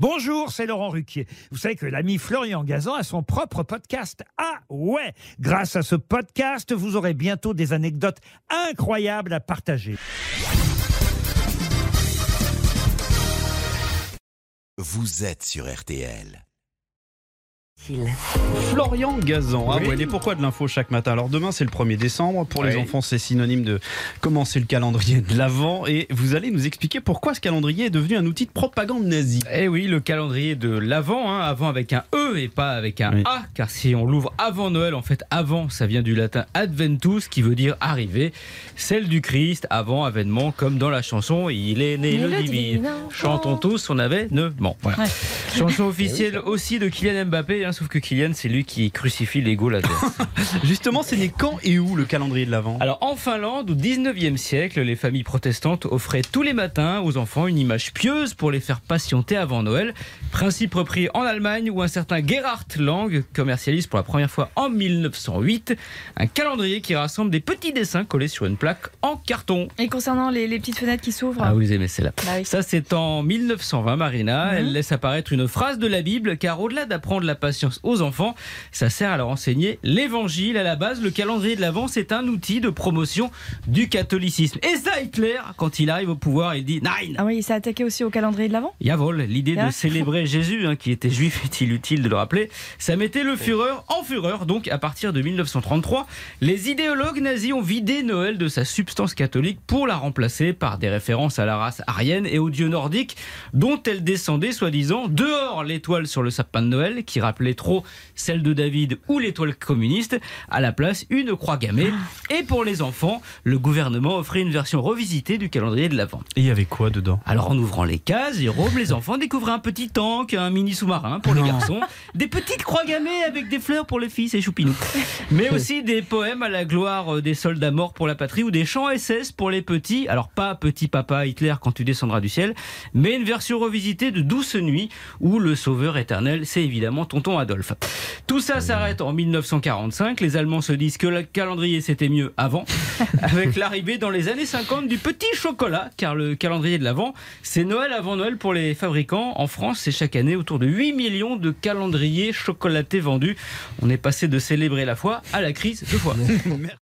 Bonjour, c'est Laurent Ruquier. Vous savez que l'ami Florian Gazan a son propre podcast. Ah ouais Grâce à ce podcast, vous aurez bientôt des anecdotes incroyables à partager. Vous êtes sur RTL. Florian Gazan. Ah Oui. ouais, et pourquoi de l'info chaque matin Alors demain c'est le 1er décembre. Pour les enfants c'est synonyme de commencer le calendrier de l'Avent. Et vous allez nous expliquer pourquoi ce calendrier est devenu un outil de propagande nazie. Eh oui, le calendrier de l'avant, hein, avant avec un E et pas avec un Oui. A, car si on l'ouvre avant Noël, en fait, avant, ça vient du latin adventus, qui veut dire arriver, celle du Christ, avant avènement, comme dans la chanson Il est né le le divin. divin Chantons tous son avènement. Voilà. Ouais. Chanson officielle aussi de Kylian Mbappé, hein, sauf que Kylian, c'est lui qui crucifie l'ego l'adverse. Justement, c'est né quand et où le calendrier de l'Avent? Alors en Finlande, au 19e siècle, les familles protestantes offraient tous les matins aux enfants une image pieuse pour les faire patienter avant Noël. Principe repris en Allemagne où un certain Gerhard Lang commercialise pour la première fois en 1908 un calendrier qui rassemble des petits dessins collés sur une plaque en carton. Et concernant les, les petites fenêtres qui s'ouvrent Ah, vous les aimez celle-là. Bah oui. Ça, c'est en 1920, Marina. Mhm. Elle laisse apparaître une phrase de la Bible, car au-delà d'apprendre la patience aux enfants, ça sert à leur enseigner l'évangile. À la base, le calendrier de l'Avent, c'est un outil de promotion du catholicisme. Et ça, Hitler, quand il arrive au pouvoir, il dit Nein Ah oui, il s'est attaqué aussi au calendrier de l'Avent? Jawohl, l'idée de Ah. célébrer Jésus, hein, qui était juif, est-il utile de le rappeler? Ça mettait le Führer en fureur. Donc, à partir de 1933, les idéologues nazis ont vidé Noël de sa substance catholique pour la remplacer par des références à la race aryenne et aux dieux nordiques, dont elle descendait soi-disant dehors l'étoile sur le sapin de Noël, qui rappelait trop celle de David ou l'étoile communiste, à la place une croix gammée. Et pour les enfants, le gouvernement offrait une version revisitée du calendrier de l'Avent. Et il y avait quoi dedans? Alors en ouvrant les cases, Jérôme, les enfants découvraient un petit tank, un mini sous-marin pour les garçons, des petites croix gammées avec des fleurs pour les filles, c'est choupinou. Mais aussi des poèmes à la gloire des soldats morts pour la patrie ou des chants SS pour les petits. Alors pas petit papa Hitler quand tu descendras du ciel, mais une version revisitée de Douce Nuit où le sauveur éternel, c'est évidemment tonton Adolphe. Tout ça s'arrête en 1945. Les Allemands se disent que le calendrier c'était mieux avant, avec l'arrivée dans les années 50 du petit chocolat, car le calendrier de l'Avent, c'est Noël avant Noël pour les fabricants. En France, c'est chaque année autour de 8 millions de calendriers chocolatés vendus. On est passé de célébrer la foi à la crise de foi.